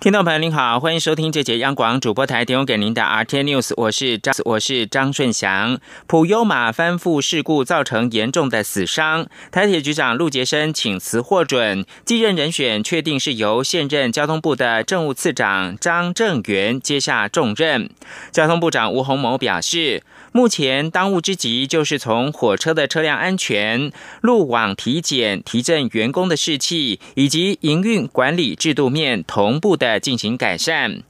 听众朋友您好，欢迎收听这节央广主播台提供给您的 RT News，我是张我是张顺祥。普悠马翻覆事故造成严重的死伤，台铁局长陆杰生请辞获准，继任人选确定是由现任交通部的政务次长张正元接下重任。交通部长吴鸿谋表示。目前当务之急就是从火车的车辆安全、路网体检、提振员工的士气，以及营运管理制度面同步的进行改善。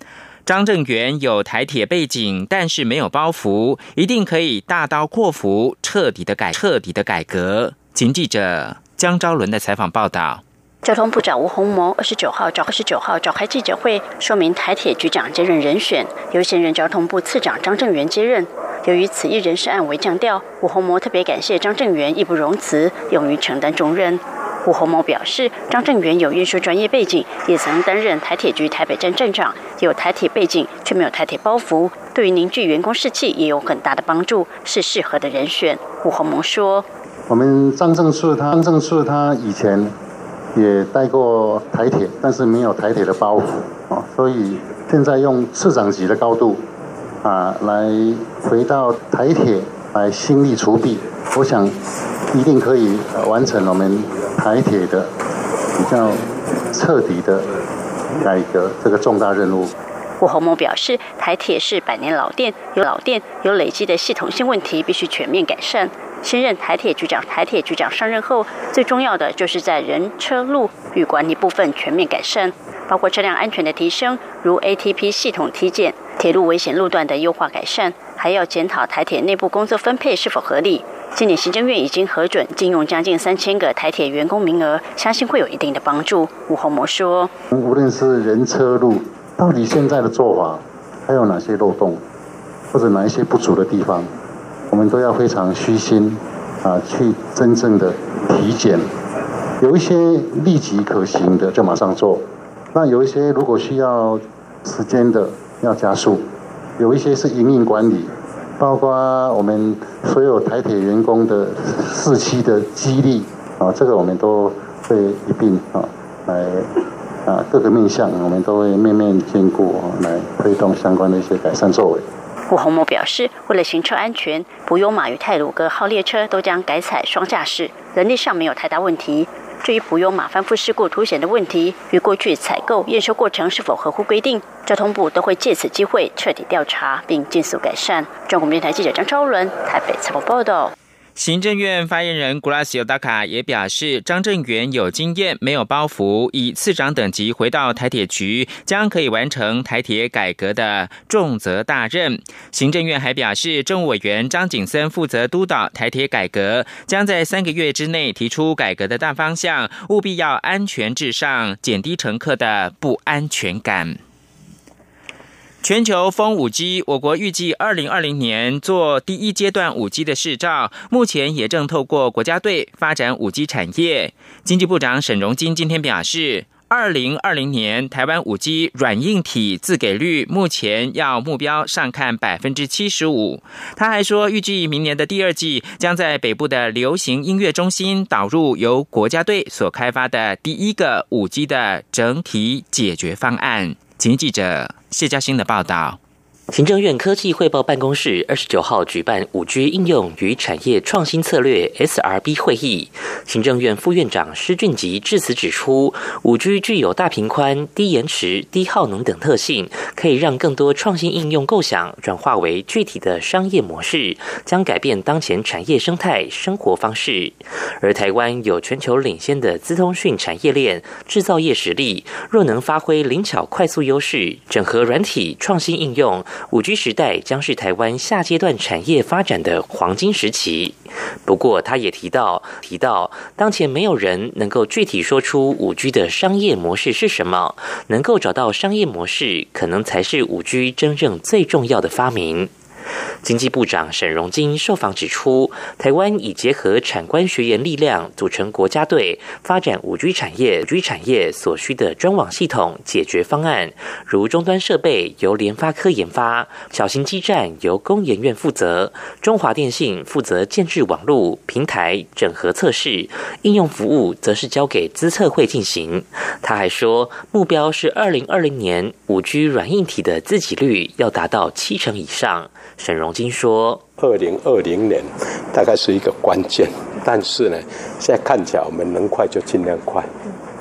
张正元有台铁背景，但是没有包袱，一定可以大刀阔斧、彻底的改、彻底的改革。请记者江昭伦的采访报道。交通部长吴鸿谋二十九号召二十九号召开记者会，说明台铁局长接任人选，由现任交通部次长张正元接任。由于此一人事案为降调，吴鸿谋特别感谢张正元义不容辞，勇于承担重任。吴鸿谋表示，张正元有运输专业背景，也曾担任台铁局台北站站长，有台铁背景却没有台铁包袱，对于凝聚员工士气也有很大的帮助，是适合的人选。吴鸿谋说：“我们张正顺他，张正顺他以前也待过台铁，但是没有台铁的包袱啊，所以现在用市长级的高度。”啊，来回到台铁来新力除弊，我想一定可以完成我们台铁的比较彻底的改革这个重大任务。胡鸿谋表示，台铁是百年老店，有老店有累积的系统性问题，必须全面改善。新任台铁局长，台铁局长上任后，最重要的就是在人车路与管理部分全面改善，包括车辆安全的提升，如 ATP 系统体检。铁路危险路段的优化改善，还要检讨台铁内部工作分配是否合理。今年行政院已经核准禁用将近三千个台铁员工名额，相信会有一定的帮助。吴宏模说：“无论是人车路，到底现在的做法还有哪些漏洞，或者哪一些不足的地方，我们都要非常虚心啊，去真正的体检。有一些立即可行的就马上做，那有一些如果需要时间的。”要加速，有一些是营运管理，包括我们所有台铁员工的四期的激励啊，这个我们都会一并啊来啊各个面向，我们都会面面兼顾来推动相关的一些改善作为。胡鸿谋表示，为了行车安全，不用马与泰鲁格号列车都将改采双驾驶，人力上没有太大问题。至于普悠马翻覆事故凸显的问题，与过去采购验收过程是否合乎规定，交通部都会借此机会彻底调查并尽速改善。中国电台记者张超伦台北采访报道。行政院发言人古拉西尤达卡也表示，张正元有经验，没有包袱，以次长等级回到台铁局，将可以完成台铁改革的重责大任。行政院还表示，政务委员张景森负责督导台铁改革，将在三个月之内提出改革的大方向，务必要安全至上，减低乘客的不安全感。全球封五 G，我国预计二零二零年做第一阶段五 G 的试照，目前也正透过国家队发展五 G 产业。经济部长沈荣金今天表示，二零二零年台湾五 G 软硬体自给率目前要目标上看百分之七十五。他还说，预计明年的第二季将在北部的流行音乐中心导入由国家队所开发的第一个五 G 的整体解决方案。经记者谢嘉欣的报道。行政院科技汇报办公室二十九号举办五 G 应用与产业创新策略 SRB 会议，行政院副院长施俊吉致辞指出，五 G 具有大频宽、低延迟、低耗能等特性，可以让更多创新应用构想转化为具体的商业模式，将改变当前产业生态、生活方式。而台湾有全球领先的资通讯产业链、制造业实力，若能发挥灵巧快速优势，整合软体创新应用。五 G 时代将是台湾下阶段产业发展的黄金时期。不过，他也提到，提到当前没有人能够具体说出五 G 的商业模式是什么，能够找到商业模式，可能才是五 G 真正最重要的发明。经济部长沈荣金受访指出，台湾已结合产官学研力量，组成国家队，发展五 G 产业。五 G 产业所需的专网系统解决方案，如终端设备由联发科研发，小型基站由工研院负责，中华电信负责建制网络平台整合测试，应用服务则是交给资测会进行。他还说，目标是二零二零年五 G 软硬体的自给率要达到七成以上。沈荣金说。二零二零年大概是一个关键，但是呢，现在看起来我们能快就尽量快，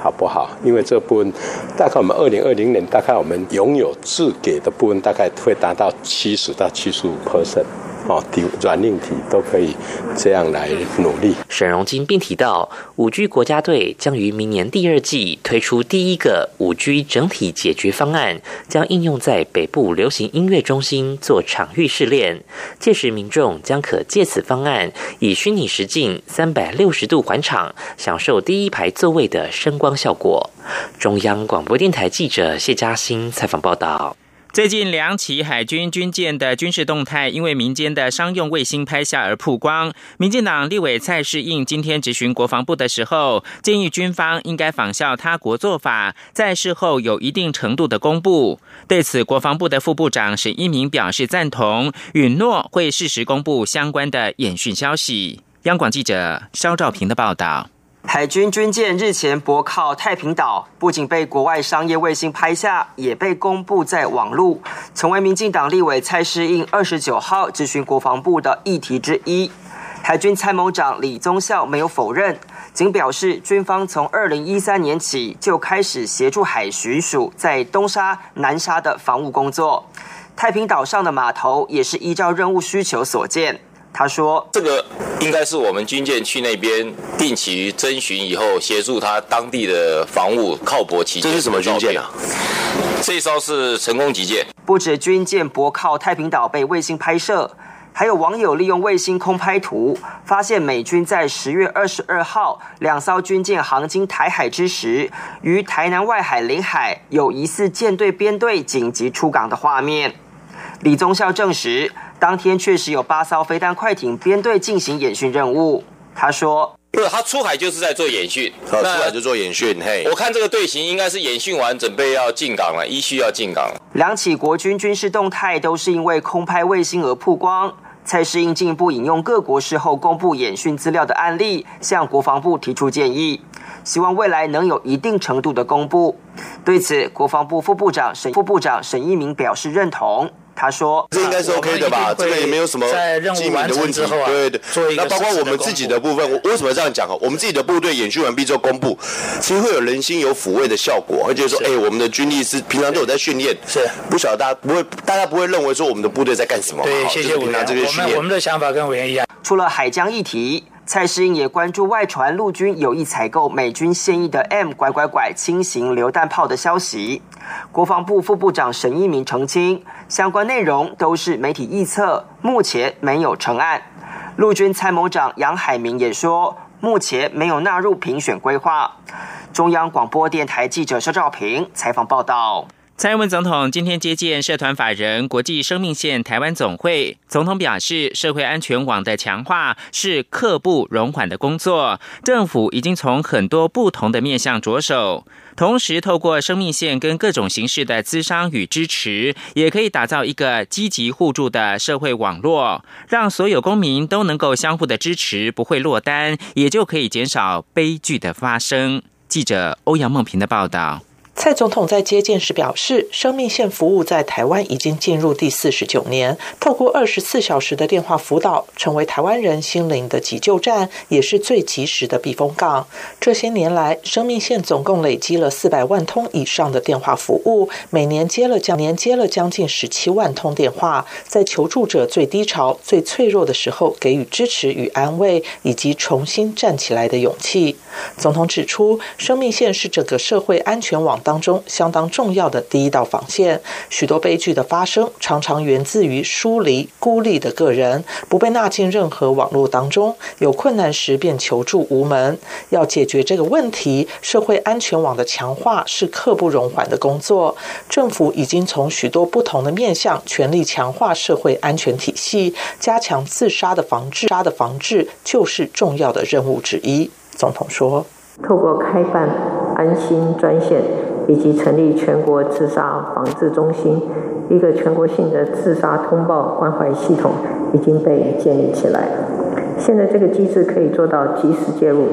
好不好？因为这部分大概我们二零二零年大概我们拥有自给的部分大概会达到七十到七十五 percent。哦，软硬体都可以这样来努力。沈荣金并提到，五 G 国家队将于明年第二季推出第一个五 G 整体解决方案，将应用在北部流行音乐中心做场域试炼。届时民众将可借此方案以虚拟实境三百六十度环场，享受第一排座位的声光效果。中央广播电台记者谢嘉欣采访报道。最近两起海军军舰的军事动态，因为民间的商用卫星拍下而曝光。民进党立委蔡世应今天质询国防部的时候，建议军方应该仿效他国做法，在事后有一定程度的公布。对此，国防部的副部长沈一鸣表示赞同，允诺会适时公布相关的演训消息。央广记者肖兆平的报道。海军军舰日前泊靠太平岛，不仅被国外商业卫星拍下，也被公布在网路，成为民进党立委蔡世应二十九号咨询国防部的议题之一。海军参谋长李宗孝没有否认，仅表示军方从二零一三年起就开始协助海巡署在东沙、南沙的防务工作，太平岛上的码头也是依照任务需求所建。他说：“这个应该是我们军舰去那边定期征询以后，协助他当地的防务靠泊期间。这是什么军舰啊？这艘是成功级舰。不止军舰泊靠太平岛被卫星拍摄，还有网友利用卫星空拍图，发现美军在十月二十二号两艘军舰航经台海之时，于台南外海领海有疑似舰队编队紧急出港的画面。李宗孝证实。”当天确实有八艘飞弹快艇编队进行演训任务。他说：“不是，他出海就是在做演训，出海就做演训。嘿，我看这个队形应该是演训完，准备要进港了，依需要进港。两起国军军事动态都是因为空拍卫星而曝光。蔡世英进一步引用各国事后公布演训资料的案例，向国防部提出建议，希望未来能有一定程度的公布。对此，国防部副部长沈副部长沈一鸣表示认同。他说：“这应该是 OK 的吧？这个也没有什么机密的问题。对对，那包括我们自己的部分，为什么这样讲啊？我们自己的部队演训完毕之后公布，其实会有人心有抚慰的效果，而且说，哎，我们的军力是平常都有在训练，是不晓得大家不会，大家不会认为说我们的部队在干什么。对，谢谢委员。我们我们的想法跟委员一样。除了海疆议题。”蔡世英也关注外传陆军有意采购美军现役的 M 拐拐拐轻型榴弹炮的消息。国防部副部长沈一鸣澄清，相关内容都是媒体臆测，目前没有成案。陆军参谋长杨海明也说，目前没有纳入评选规划。中央广播电台记者肖兆平采访报道。蔡英文总统今天接见社团法人国际生命线台湾总会，总统表示，社会安全网的强化是刻不容缓的工作，政府已经从很多不同的面向着手，同时透过生命线跟各种形式的资商与支持，也可以打造一个积极互助的社会网络，让所有公民都能够相互的支持，不会落单，也就可以减少悲剧的发生。记者欧阳梦平的报道。蔡总统在接见时表示，生命线服务在台湾已经进入第四十九年，透过二十四小时的电话辅导，成为台湾人心灵的急救站，也是最及时的避风港。这些年来，生命线总共累积了四百万通以上的电话服务，每年接了将年接了将近十七万通电话，在求助者最低潮、最脆弱的时候给予支持与安慰，以及重新站起来的勇气。总统指出，生命线是整个社会安全网。当中相当重要的第一道防线。许多悲剧的发生，常常源自于疏离、孤立的个人，不被纳进任何网络当中，有困难时便求助无门。要解决这个问题，社会安全网的强化是刻不容缓的工作。政府已经从许多不同的面向，全力强化社会安全体系，加强自杀的防治。杀的防治就是重要的任务之一。总统说：“透过开办安心专线以及成立全国自杀防治中心，一个全国性的自杀通报关怀系统已经被建立起来。现在这个机制可以做到及时介入、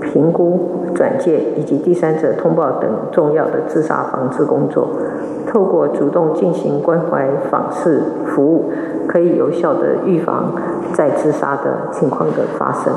评估、转介以及第三者通报等重要的自杀防治工作。透过主动进行关怀访视服务，可以有效的预防再自杀的情况的发生。”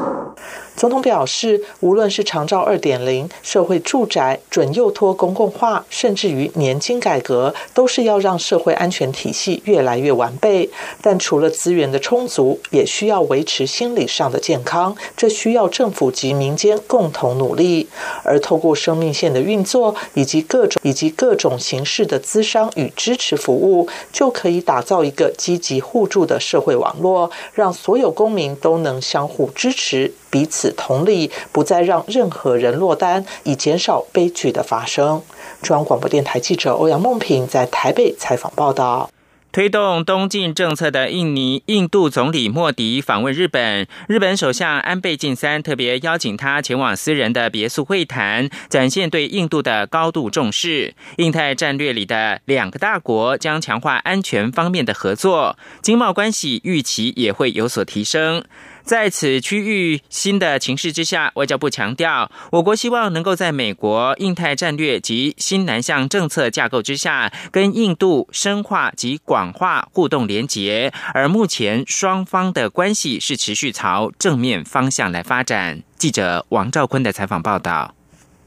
总统表示，无论是长照二点零、社会住宅、准幼托公共化，甚至于年金改革，都是要让社会安全体系越来越完备。但除了资源的充足，也需要维持心理上的健康，这需要政府及民间共同努力。而透过生命线的运作，以及各种以及各种形式的资商与支持服务，就可以打造一个积极互助的社会网络，让所有公民都能相互支持。彼此同力，不再让任何人落单，以减少悲剧的发生。中央广播电台记者欧阳梦平在台北采访报道。推动东进政策的印尼印度总理莫迪访问日本，日本首相安倍晋三特别邀请他前往私人的别墅会谈，展现对印度的高度重视。印太战略里的两个大国将强化安全方面的合作，经贸关系预期也会有所提升。在此区域新的情势之下，外交部强调，我国希望能够在美国印太战略及新南向政策架构之下，跟印度深化及广化互动连结。而目前双方的关系是持续朝正面方向来发展。记者王兆坤的采访报道。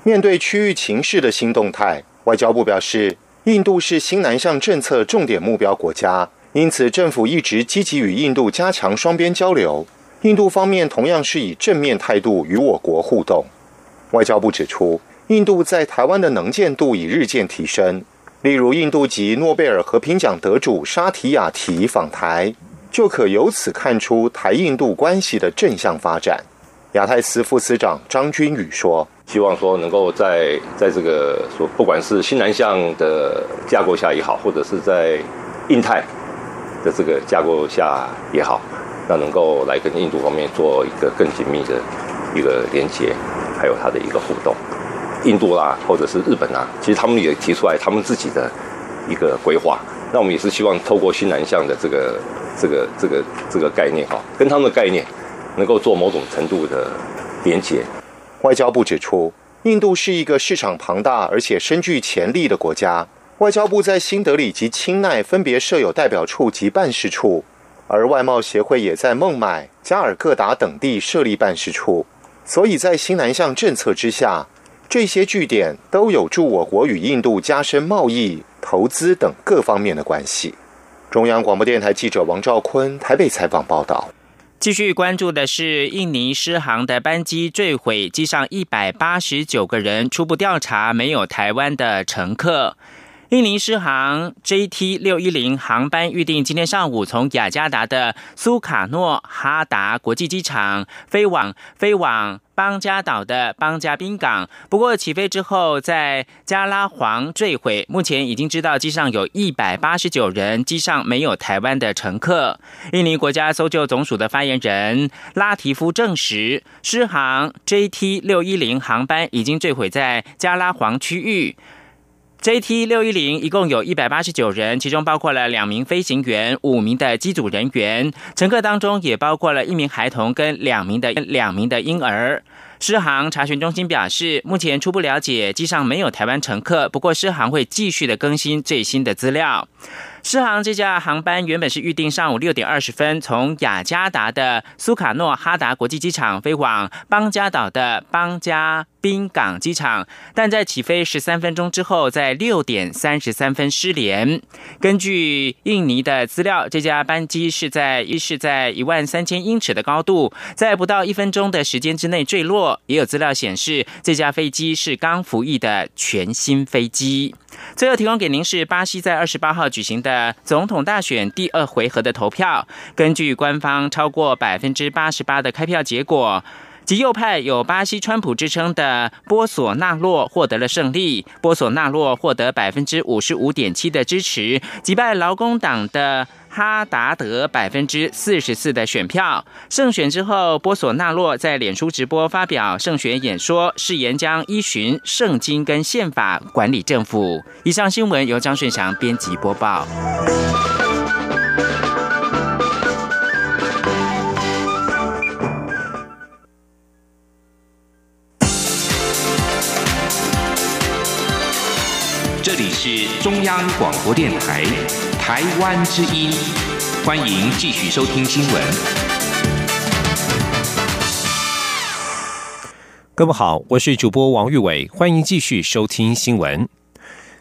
面对区域情势的新动态，外交部表示，印度是新南向政策重点目标国家，因此政府一直积极与印度加强双边交流。印度方面同样是以正面态度与我国互动。外交部指出，印度在台湾的能见度已日渐提升。例如，印度籍诺贝尔和平奖得主沙提亚提访台，就可由此看出台印度关系的正向发展。亚太司副司长张君宇说：“希望说能够在在这个说，不管是新南向的架构下也好，或者是在印太的这个架构下也好。”那能够来跟印度方面做一个更紧密的一个连接，还有它的一个互动。印度啦，或者是日本啊，其实他们也提出来他们自己的一个规划。那我们也是希望透过新南向的这个这个这个这个概念哈，跟他们的概念能够做某种程度的连接。外交部指出，印度是一个市场庞大而且深具潜力的国家。外交部在新德里及清奈分别设有代表处及办事处。而外贸协会也在孟买、加尔各答等地设立办事处，所以在新南向政策之下，这些据点都有助我国与印度加深贸易、投资等各方面的关系。中央广播电台记者王兆坤台北采访报道。继续关注的是印尼失航的班机坠毁，机上一百八十九个人，初步调查没有台湾的乘客。印尼狮航 JT 六一零航班预定今天上午从雅加达的苏卡诺哈达国际机场飞往飞往邦加岛的邦加宾港，不过起飞之后在加拉黄坠毁。目前已经知道机上有一百八十九人，机上没有台湾的乘客。印尼国家搜救总署的发言人拉提夫证实，狮航 JT 六一零航班已经坠毁在加拉黄区域。JT 六一零一共有一百八十九人，其中包括了两名飞行员、五名的机组人员，乘客当中也包括了一名孩童跟两名的两名的婴儿。狮航查询中心表示，目前初步了解机上没有台湾乘客，不过狮航会继续的更新最新的资料。狮航这架航班原本是预定上午六点二十分从雅加达的苏卡诺哈达国际机场飞往邦加岛的邦加。滨港机场，但在起飞十三分钟之后，在六点三十三分失联。根据印尼的资料，这架班机是在一是在一万三千英尺的高度，在不到一分钟的时间之内坠落。也有资料显示，这架飞机是刚服役的全新飞机。最后提供给您是巴西在二十八号举行的总统大选第二回合的投票。根据官方超过百分之八十八的开票结果，极右派有巴西川普之称的波索纳洛获得了胜利。波索纳洛获得百分之五十五点七的支持，击败劳工党的。哈达德百分之四十四的选票胜选之后，波索纳洛在脸书直播发表胜选演说，誓言将依循圣经跟宪法管理政府。以上新闻由张顺祥编辑播报。是中央广播电台。台湾之音，欢迎继续收听新闻。各位好，我是主播王玉伟，欢迎继续收听新闻。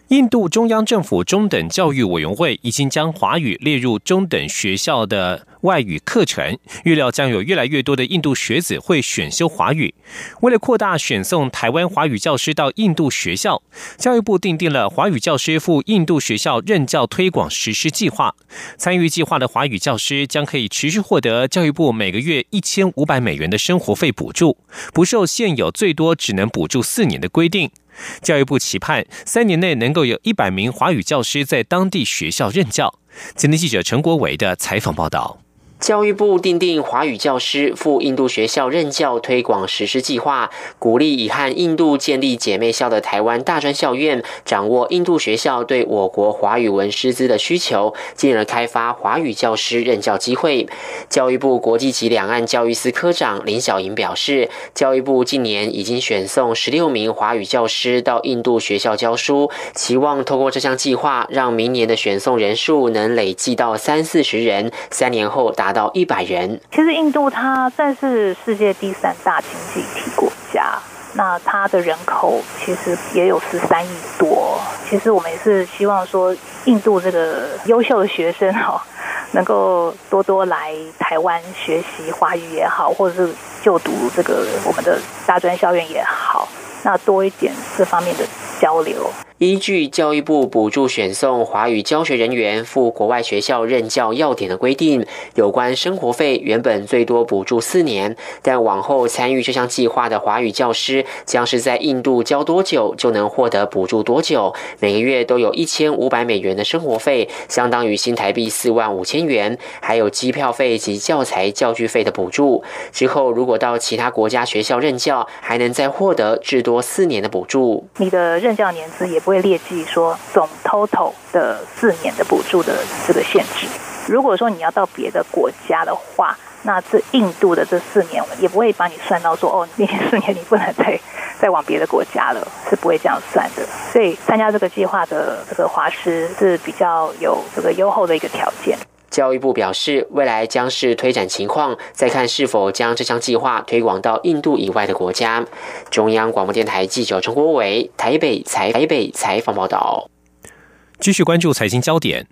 印度中央政府中等教育委员会已经将华语列入中等学校的。外语课程预料将有越来越多的印度学子会选修华语。为了扩大选送台湾华语教师到印度学校，教育部订定了华语教师赴印度学校任教推广实施计划。参与计划的华语教师将可以持续获得教育部每个月一千五百美元的生活费补助，不受现有最多只能补助四年的规定。教育部期盼三年内能够有一百名华语教师在当地学校任教。今天记者陈国伟的采访报道。教育部订定华语教师赴印度学校任教推广实施计划，鼓励已和印度建立姐妹校的台湾大专校院掌握印度学校对我国华语文师资的需求，进而开发华语教师任教机会。教育部国际及两岸教育司科长林小莹表示，教育部近年已经选送十六名华语教师到印度学校教书，期望透过这项计划，让明年的选送人数能累计到三四十人，三年后达。到一百人。其实印度它算是世界第三大经济体国家，那它的人口其实也有十三亿多。其实我们也是希望说，印度这个优秀的学生哈，能够多多来台湾学习华语也好，或者是就读这个我们的大专校院也好，那多一点这方面的交流。依据教育部补助选送华语教学人员赴国外学校任教要点的规定，有关生活费原本最多补助四年，但往后参与这项计划的华语教师将是在印度教多久就能获得补助多久，每个月都有一千五百美元的生活费，相当于新台币四万五千元，还有机票费及教材教具费的补助。之后如果到其他国家学校任教，还能再获得至多四年的补助。你的任教年资也不。会列计说总 total 的四年的补助的这个限制。如果说你要到别的国家的话，那这印度的这四年也不会把你算到说哦，那四年你不能再再往别的国家了，是不会这样算的。所以参加这个计划的这个华师是比较有这个优厚的一个条件。教育部表示，未来将是推展情况，再看是否将这项计划推广到印度以外的国家。中央广播电台记者陈国伟台北采台北采访报道。继续关注财经焦点，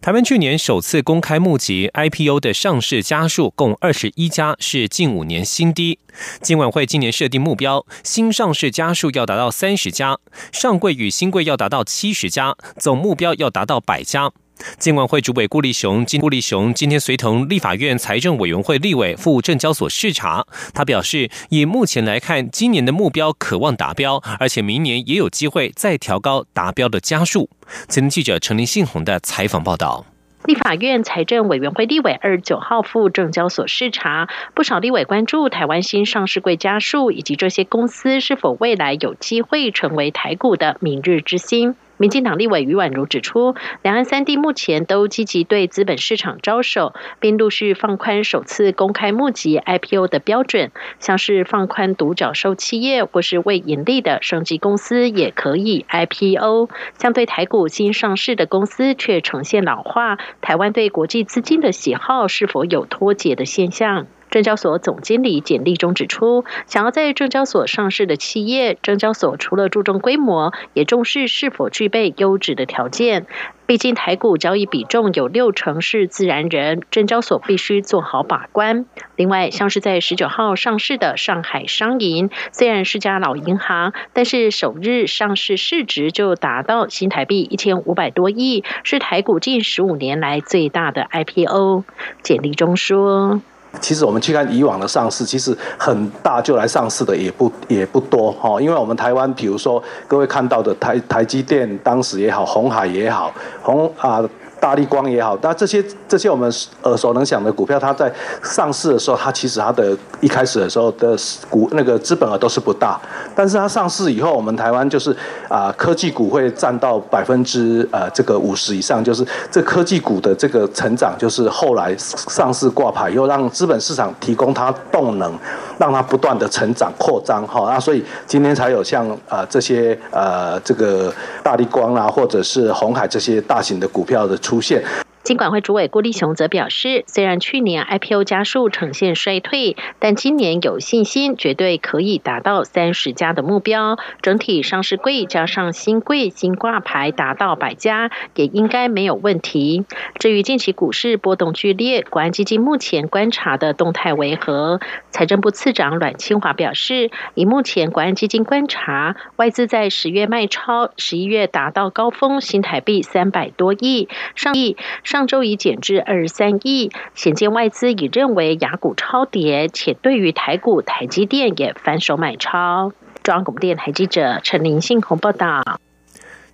台湾去年首次公开募集 IPO 的上市家数共二十一家，是近五年新低。金管会今年设定目标，新上市家数要达到三十家，上柜与新柜要达到七十家，总目标要达到百家。监管会主委顾立雄今顾立雄今天随同立法院财政委员会立委赴证交所视察，他表示，以目前来看，今年的目标渴望达标，而且明年也有机会再调高达标的家数。前记者陈林信宏的采访报道。立法院财政委员会立委二十九号赴证交所视察，不少立委关注台湾新上市柜家数以及这些公司是否未来有机会成为台股的明日之星。民进党立委余婉如指出，两岸三地目前都积极对资本市场招手，并陆续放宽首次公开募集 IPO 的标准，像是放宽独角兽企业或是未盈利的升级公司也可以 IPO。相对台股新上市的公司却呈现老化，台湾对国际资金的喜好是否有脱节的现象？证交所总经理简历中指出，想要在证交所上市的企业，证交所除了注重规模，也重视是否具备优质的条件。毕竟台股交易比重有六成是自然人，证交所必须做好把关。另外，像是在十九号上市的上海商银，虽然是家老银行，但是首日上市市值就达到新台币一千五百多亿，是台股近十五年来最大的 IPO。简历中说。其实我们去看以往的上市，其实很大就来上市的也不也不多哈，因为我们台湾，比如说各位看到的台台积电，当时也好，红海也好，红啊。大力光也好，那这些这些我们耳熟能详的股票，它在上市的时候，它其实它的一开始的时候的股那个资本额都是不大，但是它上市以后，我们台湾就是啊科技股会占到百分之呃这个五十以上，就是这科技股的这个成长，就是后来上市挂牌又让资本市场提供它动能，让它不断的成长扩张哈，那所以今天才有像呃这些呃这个大力光啊，或者是红海这些大型的股票的。出现。金管会主委郭立雄则表示，虽然去年 IPO 家数呈现衰退，但今年有信心，绝对可以达到三十家的目标。整体上市柜加上新柜新挂牌达到百家，也应该没有问题。至于近期股市波动剧烈，国安基金目前观察的动态为何？财政部次长阮清华表示，以目前国安基金观察，外资在十月卖超，十一月达到高峰，新台币三百多亿，上亿上。上周已减至二十三亿，显见外资已认为雅股超跌，且对于台股台积电也反手买超。中央广播电台记者陈林信宏报道。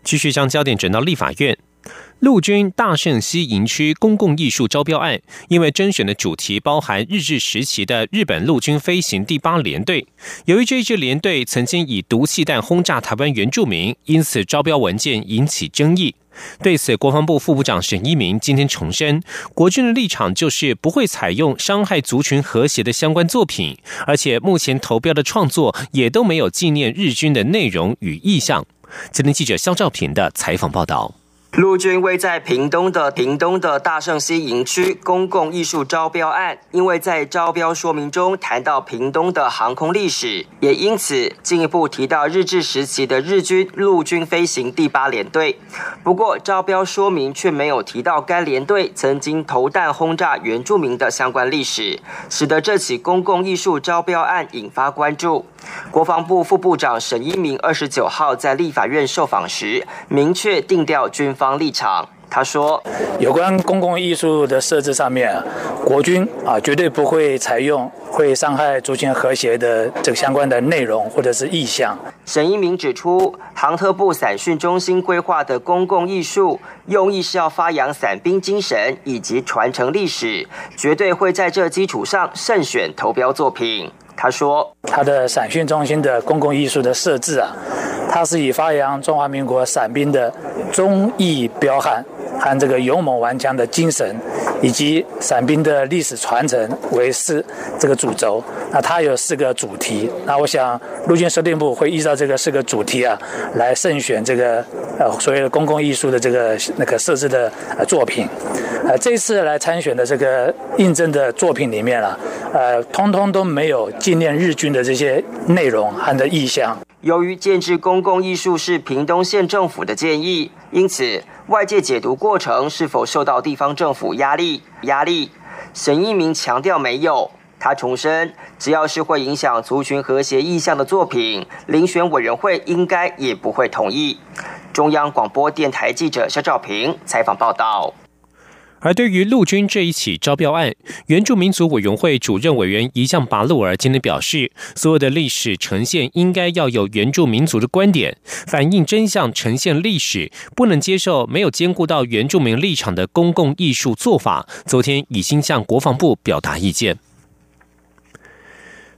继续将焦点转到立法院。陆军大圣西营区公共艺术招标案，因为甄选的主题包含日治时期的日本陆军飞行第八联队，由于这支联队曾经以毒气弹轰炸台湾原住民，因此招标文件引起争议。对此，国防部副部长沈一鸣今天重申，国军的立场就是不会采用伤害族群和谐的相关作品，而且目前投标的创作也都没有纪念日军的内容与意向。今天记者肖兆平的采访报道。陆军位在屏东的屏东的大圣溪营区公共艺术招标案，因为在招标说明中谈到屏东的航空历史，也因此进一步提到日治时期的日军陆军飞行第八联队。不过，招标说明却没有提到该联队曾经投弹轰炸原住民的相关历史，使得这起公共艺术招标案引发关注。国防部副部长沈一鸣二十九号在立法院受访时，明确定调军方立场。他说：“有关公共艺术的设置上面，国军啊绝对不会采用会伤害族群和谐的这个相关的内容或者是意向。”沈一鸣指出，航特部散训中心规划的公共艺术用意是要发扬伞兵精神以及传承历史，绝对会在这基础上慎选投标作品。他说：“他的散训中心的公共艺术的设置啊，它是以发扬中华民国伞兵的忠义彪悍和这个勇猛顽强的精神，以及伞兵的历史传承为是这个主轴。那它有四个主题。那我想陆军司令部会依照这个四个主题啊，来慎选这个呃所谓的公共艺术的这个那个设置的呃作品。呃，这次来参选的这个应征的作品里面啊，呃，通通都没有。”纪念日军的这些内容和的意向。由于建制公共艺术是屏东县政府的建议，因此外界解读过程是否受到地方政府压力？压力？沈一鸣强调没有。他重申，只要是会影响族群和谐意向的作品，遴选委员会应该也不会同意。中央广播电台记者肖兆平采访报道。而对于陆军这一起招标案，原住民族委员会主任委员一向拔路而今天表示，所有的历史呈现应该要有原住民族的观点，反映真相，呈现历史，不能接受没有兼顾到原住民立场的公共艺术做法。昨天已经向国防部表达意见。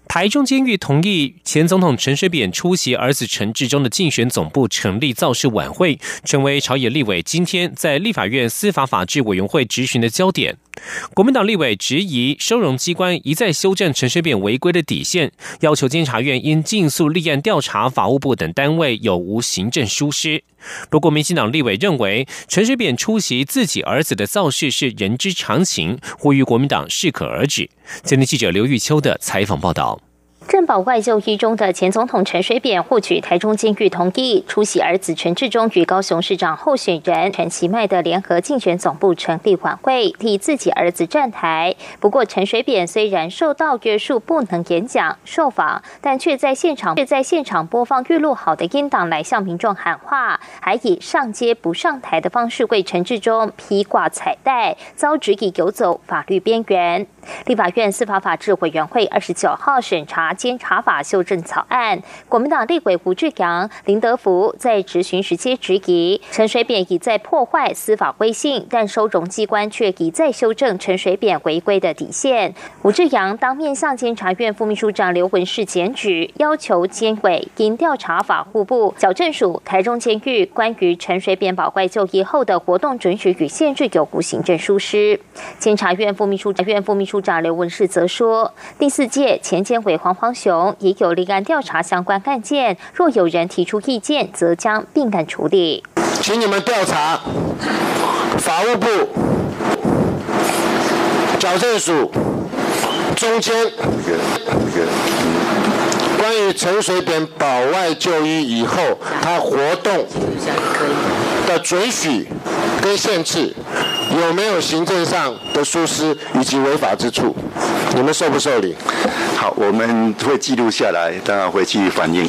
台中监狱同意前总统陈水扁出席儿子陈志忠的竞选总部成立造势晚会，成为朝野立委今天在立法院司法法制委员会质询的焦点。国民党立委质疑收容机关一再修正陈水扁违规的底线，要求监察院应尽速立案调查法务部等单位有无行政疏失。不过，民进党立委认为陈水扁出席自己儿子的造势是人之常情，呼吁国民党适可而止。今天记者刘玉秋的采访报道。正保外就医中的前总统陈水扁获取台中监狱同意，出席儿子陈志忠与高雄市长候选人陈其迈的联合竞选总部成立晚会，替自己儿子站台。不过，陈水扁虽然受到约束不能演讲受访，但却在现场却在现场播放预录好的音档来向民众喊话，还以上街不上台的方式为陈志忠披挂彩带，遭指以游走法律边缘。立法院司法法制委员会二十九号审查。监察法修正草案，国民党立委胡志阳、林德福在质询时皆质疑陈水扁已在破坏司法威信，但收容机关却已在修正陈水扁违规的底线。胡志阳当面向监察院副秘书长刘文世检举，要求监委应调查法务部矫正署台中监狱关于陈水扁保外就医后的活动准许与限制有无行政疏失。监察院副秘书长院副秘书长刘文世则说，第四届前监委黄华方。雄也有立案调查相关案件，若有人提出意见，则将并案处理。请你们调查法务部、矫正署、中间关于陈水扁保外就医以后，他活动的准许跟限制。有没有行政上的疏失以及违法之处？你们受不受理？好，我们会记录下来，当然会去反映。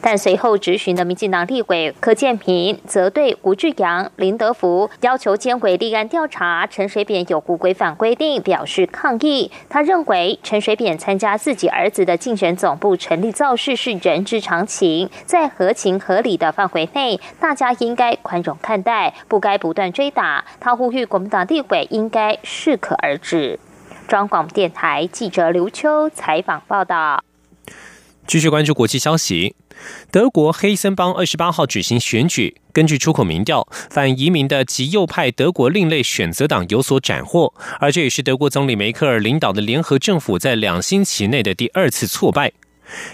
但随后质询的民进党立委柯建平则对吴志阳、林德福要求监委立案调查陈水扁有无规范规定表示抗议。他认为陈水扁参加自己儿子的竞选总部成立造势是人之常情，在合情合理的范围内，大家应该宽容看待，不该不断追打。他呼吁国民党立委应该适可而止。中广电台记者刘秋采访报道。继续关注国际消息。德国黑森邦二十八号举行选举，根据出口民调，反移民的极右派德国另类选择党有所斩获，而这也是德国总理梅克尔领导的联合政府在两星期内的第二次挫败。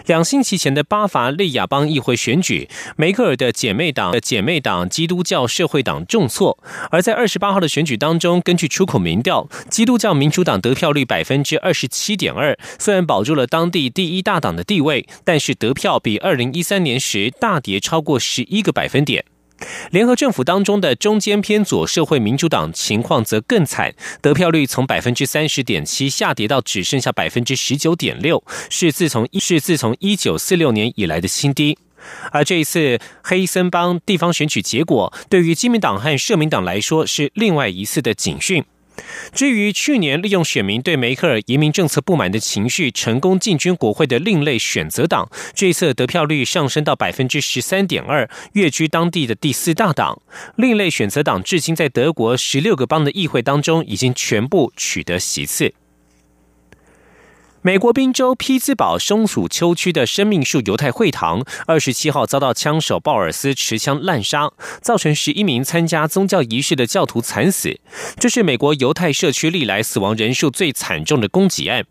两星期前的巴伐利亚邦议会选举，梅克尔的姐妹党的姐妹党基督教社会党重挫；而在二十八号的选举当中，根据出口民调，基督教民主党得票率百分之二十七点二，虽然保住了当地第一大党的地位，但是得票比二零一三年时大跌超过十一个百分点。联合政府当中的中间偏左社会民主党情况则更惨，得票率从百分之三十点七下跌到只剩下百分之十九点六，是自从是自从一九四六年以来的新低。而这一次黑森邦地方选举结果，对于基民党和社民党来说是另外一次的警讯。至于去年利用选民对梅克尔移民政策不满的情绪，成功进军国会的另类选择党，这一次得票率上升到百分之十三点二，跃居当地的第四大党。另类选择党至今在德国十六个邦的议会当中，已经全部取得席次。美国宾州匹兹堡松鼠丘区的生命树犹太会堂，二十七号遭到枪手鲍尔斯持枪滥杀，造成十一名参加宗教仪式的教徒惨死。这是美国犹太社区历来死亡人数最惨重的攻击案。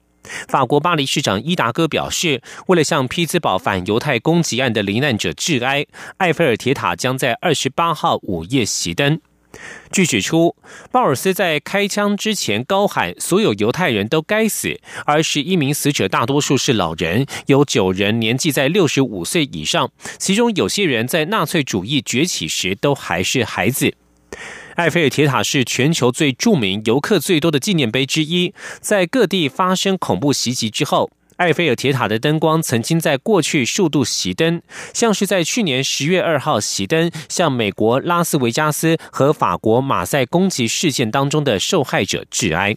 法国巴黎市长伊达哥表示，为了向匹兹堡反犹太攻击案的罹难者致哀，埃菲尔铁塔将在二十八号午夜熄灯。据指出，鲍尔斯在开枪之前高喊“所有犹太人都该死”，而十一名死者大多数是老人，有九人年纪在六十五岁以上，其中有些人在纳粹主义崛起时都还是孩子。埃菲尔铁塔是全球最著名、游客最多的纪念碑之一，在各地发生恐怖袭击之后。埃菲尔铁塔的灯光曾经在过去数度熄灯，像是在去年十月二号熄灯，向美国拉斯维加斯和法国马赛攻击事件当中的受害者致哀。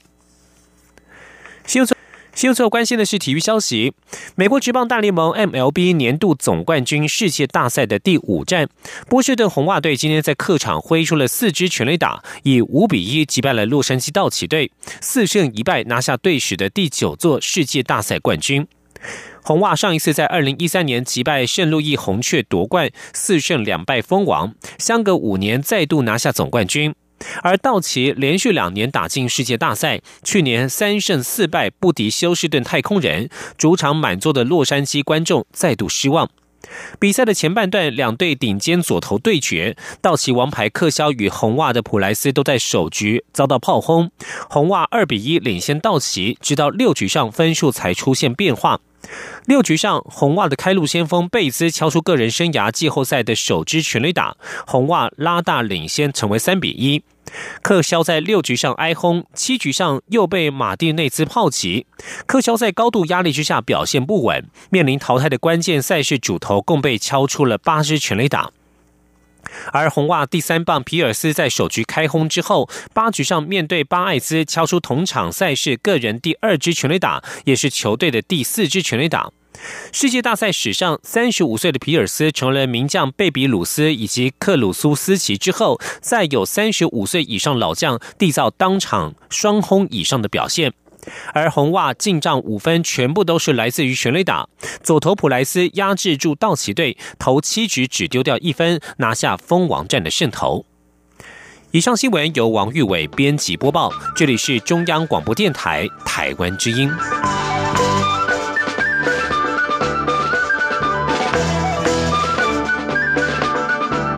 新闻最后关心的是体育消息。美国职棒大联盟 MLB 年度总冠军世界大赛的第五战，波士顿红袜队今天在客场挥出了四支全垒打，以五比一击败了洛杉矶道奇队，四胜一败拿下队史的第九座世界大赛冠军。红袜上一次在二零一三年击败圣路易红雀夺冠，四胜两败封王，相隔五年再度拿下总冠军。而道奇连续两年打进世界大赛，去年三胜四败不敌休斯顿太空人，主场满座的洛杉矶观众再度失望。比赛的前半段，两队顶尖左投对决，道奇王牌克肖与红袜的普莱斯都在首局遭到炮轰，红袜二比一领先道奇，直到六局上分数才出现变化。六局上，红袜的开路先锋贝兹敲出个人生涯季后赛的首支全垒打，红袜拉大领先，成为三比一。克肖在六局上挨轰，七局上又被马蒂内兹炮击。克肖在高度压力之下表现不稳，面临淘汰的关键赛事主投共被敲出了八支全垒打。而红袜第三棒皮尔斯在首局开轰之后，八局上面对巴艾兹敲出同场赛事个人第二支全垒打，也是球队的第四支全垒打。世界大赛史上，三十五岁的皮尔斯成了名将贝比鲁斯以及克鲁苏斯奇之后，再有三十五岁以上老将缔造当场双轰以上的表现。而红袜进账五分，全部都是来自于全垒打。左投普莱斯压制住道奇队，投七局只丢掉一分，拿下蜂王战的胜投。以上新闻由王玉伟编辑播报，这里是中央广播电台台湾之音。